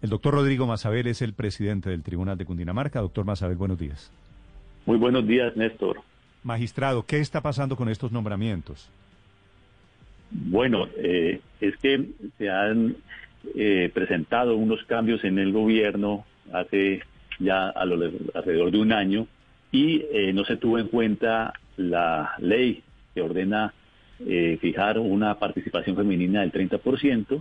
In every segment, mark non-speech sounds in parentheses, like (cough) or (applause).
El doctor Rodrigo Mazabel es el presidente del Tribunal de Cundinamarca. Doctor Mazabel, buenos días. Muy buenos días, Néstor. Magistrado, ¿qué está pasando con estos nombramientos? Bueno, eh, es que se han eh, presentado unos cambios en el gobierno hace ya a lo, alrededor de un año y eh, no se tuvo en cuenta la ley que ordena fijar una participación femenina del 30%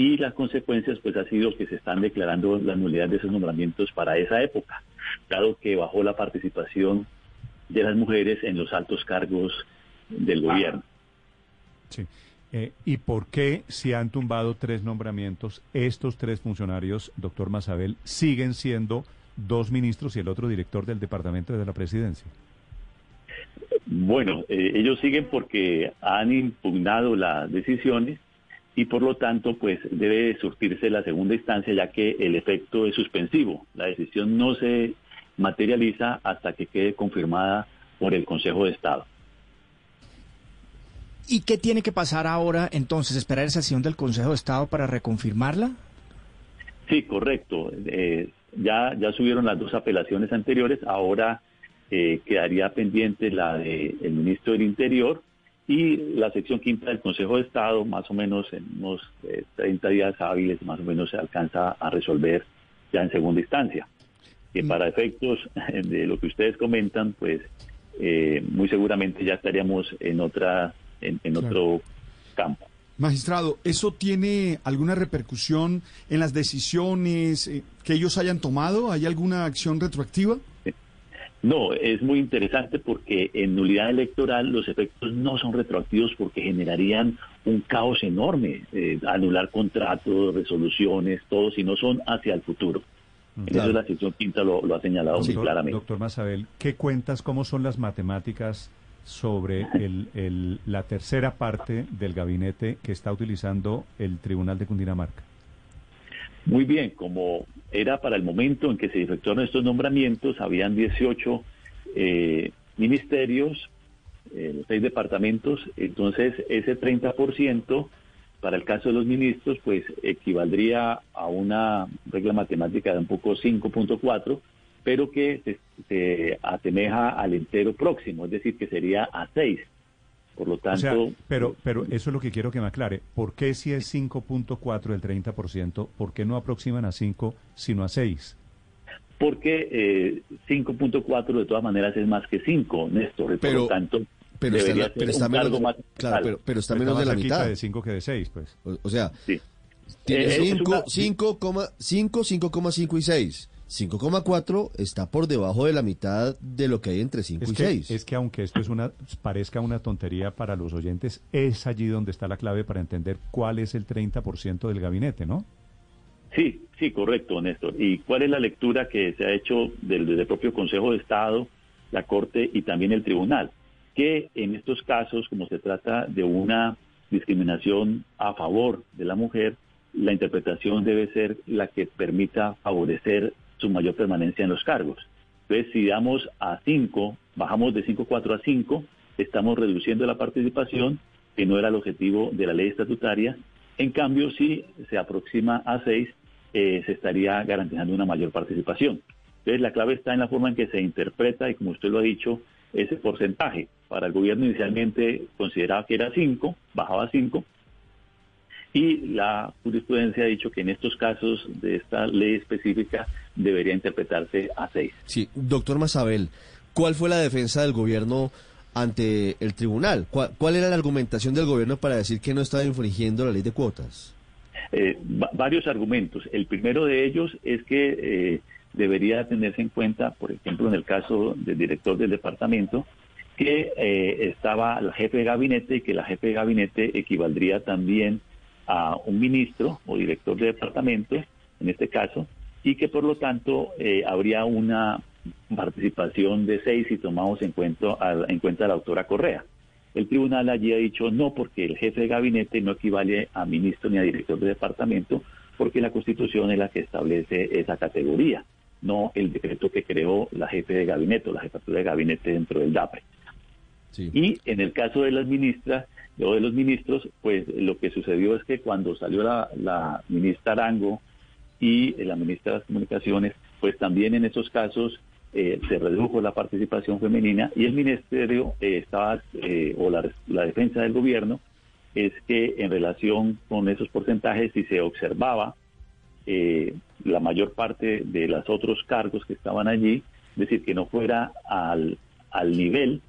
y las consecuencias pues ha sido que se están declarando la nulidad de esos nombramientos para esa época, dado que bajó la participación de las mujeres en los altos cargos del gobierno. Sí. Eh, ¿Y por qué, si han tumbado tres nombramientos, estos tres funcionarios, doctor Mazabel, siguen siendo dos ministros y el otro director del Departamento de la Presidencia? Bueno, eh, ellos siguen porque han impugnado las decisiones y por lo tanto pues debe surtirse la segunda instancia ya que el efecto es suspensivo. La decisión no se materializa hasta que quede confirmada por el Consejo de Estado. ¿Y qué tiene que pasar ahora entonces? ¿Esperar esa sesión del Consejo de Estado para reconfirmarla? Sí, correcto. Eh, ya, ya subieron las dos apelaciones anteriores, ahora eh, quedaría pendiente la del ministro del Interior y la sección quinta del Consejo de Estado, más o menos en unos 30 eh, días hábiles, más o menos se alcanza a resolver ya en segunda instancia. Que mm. para efectos de lo que ustedes comentan, pues muy seguramente ya estaríamos en otra en, otro campo. Magistrado, ¿eso tiene alguna repercusión en las decisiones eh, que ellos hayan tomado? ¿Hay alguna acción retroactiva? No, es muy interesante porque en nulidad electoral los efectos no son retroactivos porque generarían un caos enorme, eh, anular contratos, resoluciones, todo, si no son hacia el futuro. En eso la sección quinta lo, ha señalado muy claramente. Doctor Masabel, ¿qué cuentas, cómo son las matemáticas sobre el, la tercera parte del gabinete que está utilizando el Tribunal de Cundinamarca? Muy bien, como era para el momento en que se efectuaron estos nombramientos, habían 18 eh, ministerios, eh, seis departamentos, entonces ese 30% para el caso de los ministros, pues equivaldría a una regla matemática de un poco 5.4, pero que se, asemeja al entero próximo, es decir, que sería a 6. Por lo tanto... pero, pero eso es lo que quiero que me aclare. ¿Por qué si es 5.4 el 30%, por qué no aproximan a 5 sino a 6? Porque eh, 5.4 de todas maneras es más que 5, Néstor, por lo tanto... Pero está, pero está menos, más claro, pero, está menos de la mitad. de 5 que de 6, pues. O, sea, tiene 5, 5, 5,5 y 6. 5,4 está por debajo de la mitad de lo que hay entre 5 y 6. Es que aunque esto es una parezca una tontería para los oyentes, es allí donde está la clave para entender cuál es el 30% del gabinete, ¿no? Sí, sí, correcto, Néstor. ¿Y cuál es la lectura que se ha hecho del, del propio Consejo de Estado, la Corte y también el Tribunal? Que en estos casos, como se trata de una discriminación a favor de la mujer, la interpretación debe ser la que permita favorecer su mayor permanencia en los cargos. Entonces, si damos a 5, bajamos de 5,4 a 5, estamos reduciendo la participación, que no era el objetivo de la ley estatutaria. En cambio, si se aproxima a 6, eh, se estaría garantizando una mayor participación. Entonces, la clave está en la forma en que se interpreta y, como usted lo ha dicho, ese porcentaje. Para el gobierno inicialmente consideraba que era 5, bajaba a 5, y la jurisprudencia ha dicho que en estos casos de esta ley específica debería interpretarse a seis. Sí, doctor Mazabel, ¿cuál fue la defensa del gobierno ante el tribunal? ¿Cuál, era la argumentación del gobierno para decir que no estaba infringiendo la ley de cuotas? Eh, varios argumentos. El primero de ellos es que eh, debería tenerse en cuenta, por ejemplo, en el caso del director del departamento, que eh, estaba la jefe de gabinete y que la jefe de gabinete equivaldría también a un ministro o director de departamento, en este caso, y que por lo tanto eh, habría una participación de seis si tomamos en cuenta, a, en cuenta a la autora Correa. El tribunal allí ha dicho no porque el jefe de gabinete no equivale a ministro ni a director de departamento, porque la Constitución es la que establece esa categoría, no el decreto que creó la jefe de gabinete o la jefatura de gabinete dentro del DAPRE. Y en el caso de las ministras o de los ministros, pues lo que sucedió es que cuando salió la, la ministra Arango y la ministra de las Comunicaciones, pues también en esos casos eh, se redujo la participación femenina y el ministerio eh, estaba, eh, o la, la, defensa del gobierno, es que en relación con esos porcentajes, si se observaba la mayor parte de los otros cargos que estaban allí, es decir, que no fuera al, al nivel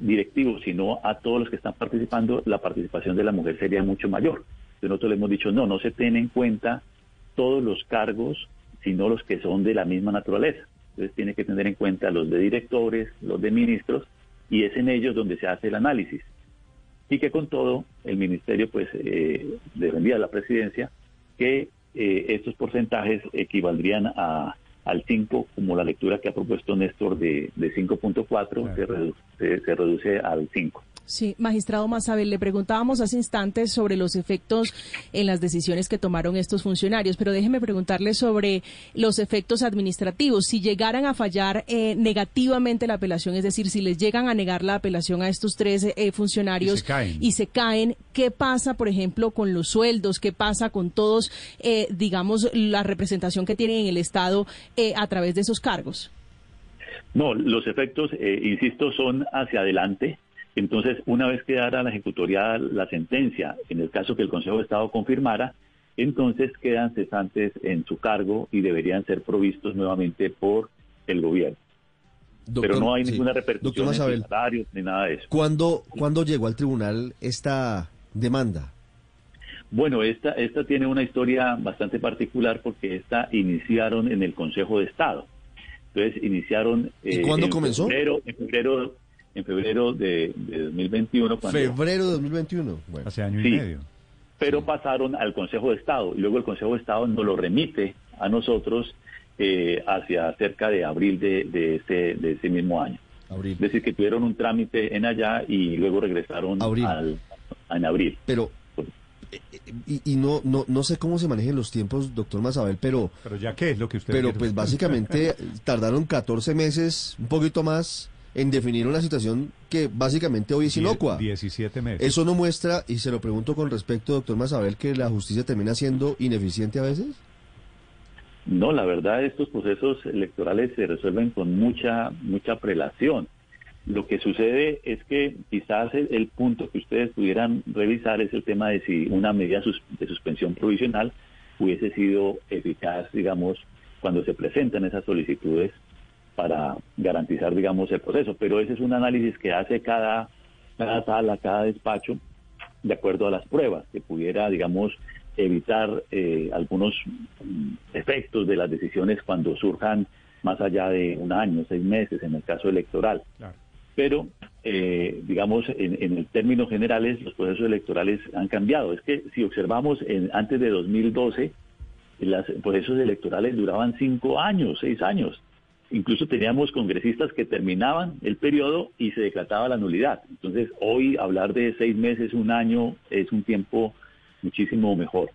directivo, sino a todos los que están participando, la participación de la mujer sería mucho mayor. Nosotros le hemos dicho, no, no se tiene en cuenta todos los cargos, sino los que son de la misma naturaleza. Entonces tiene que tener en cuenta los de directores, los de ministros, y es en ellos donde se hace el análisis. Y que con todo, el ministerio pues eh, defendía a la presidencia que eh, estos porcentajes equivaldrían a, al 5, como la lectura que ha propuesto Néstor de, de 5.4, se, reduce, se reduce al 5. Sí, magistrado Mazabel, le preguntábamos hace instantes sobre los efectos en las decisiones que tomaron estos funcionarios, pero déjeme preguntarle sobre los efectos administrativos. Si llegaran a fallar eh, negativamente la apelación, es decir, si les llegan a negar la apelación a estos tres eh, funcionarios y se, caen. ¿qué pasa, por ejemplo, con los sueldos? ¿Qué pasa con todos, eh, digamos, la representación que tienen en el Estado a través de esos cargos? No, los efectos, insisto, son hacia adelante entonces, una vez que dará la ejecutoria la sentencia, en el caso que el Consejo de Estado confirmara, entonces quedan cesantes en su cargo y deberían ser provistos nuevamente por el gobierno. Pero no hay ninguna repercusión en salarios ni nada de eso. ¿Cuándo, ¿Cuándo llegó al tribunal esta demanda? Bueno, esta, esta tiene una historia bastante particular porque esta iniciaron en el Consejo de Estado. Entonces iniciaron... ¿Y cuándo eh, comenzó? en febrero en febrero de, 2021. febrero de 2021, bueno. hace año y medio. Pero pasaron al Consejo de Estado y luego el Consejo de Estado nos lo remite a nosotros eh, hacia cerca de abril de, de, ese, de ese mismo año. Es decir, que tuvieron un trámite en allá y luego regresaron Al, en abril. Pero y, y, no, no no sé cómo se manejan los tiempos, doctor Mazabel, pero... Pero ya qué es lo que usted... Pero pues básicamente (laughs) tardaron 14 meses, un poquito más, en definir una situación que básicamente hoy es inocua. 17 meses. ¿Eso no muestra, y se lo pregunto con respecto, doctor Mazabel, que la justicia termina siendo ineficiente a veces? No, la verdad estos procesos electorales se resuelven con mucha, mucha prelación. Lo que sucede es que quizás el, punto que ustedes pudieran revisar es el tema de si una medida de suspensión provisional hubiese sido eficaz, digamos, cuando se presentan esas solicitudes para garantizar, digamos, el proceso. Pero ese es un análisis que hace cada, cada sala, cada despacho, de acuerdo a las pruebas, que pudiera, digamos, evitar eh, algunos mm, efectos de las decisiones cuando surjan más allá de un año, seis meses, en el caso electoral. Pero, eh, digamos, en, en términos generales, los procesos electorales han cambiado. Es que si observamos en, antes de 2012, los procesos electorales duraban cinco años, seis años incluso teníamos congresistas que terminaban el periodo y se declaraba la nulidad. Entonces, hoy hablar de seis meses, un año, es un tiempo muchísimo mejor.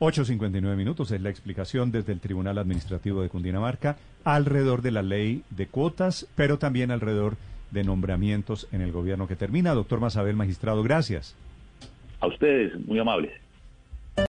8.59 minutos es la explicación desde el Tribunal Administrativo de Cundinamarca alrededor de la ley de cuotas, pero también alrededor de nombramientos en el gobierno que termina. Doctor Masabel, magistrado, gracias. A ustedes, muy amables.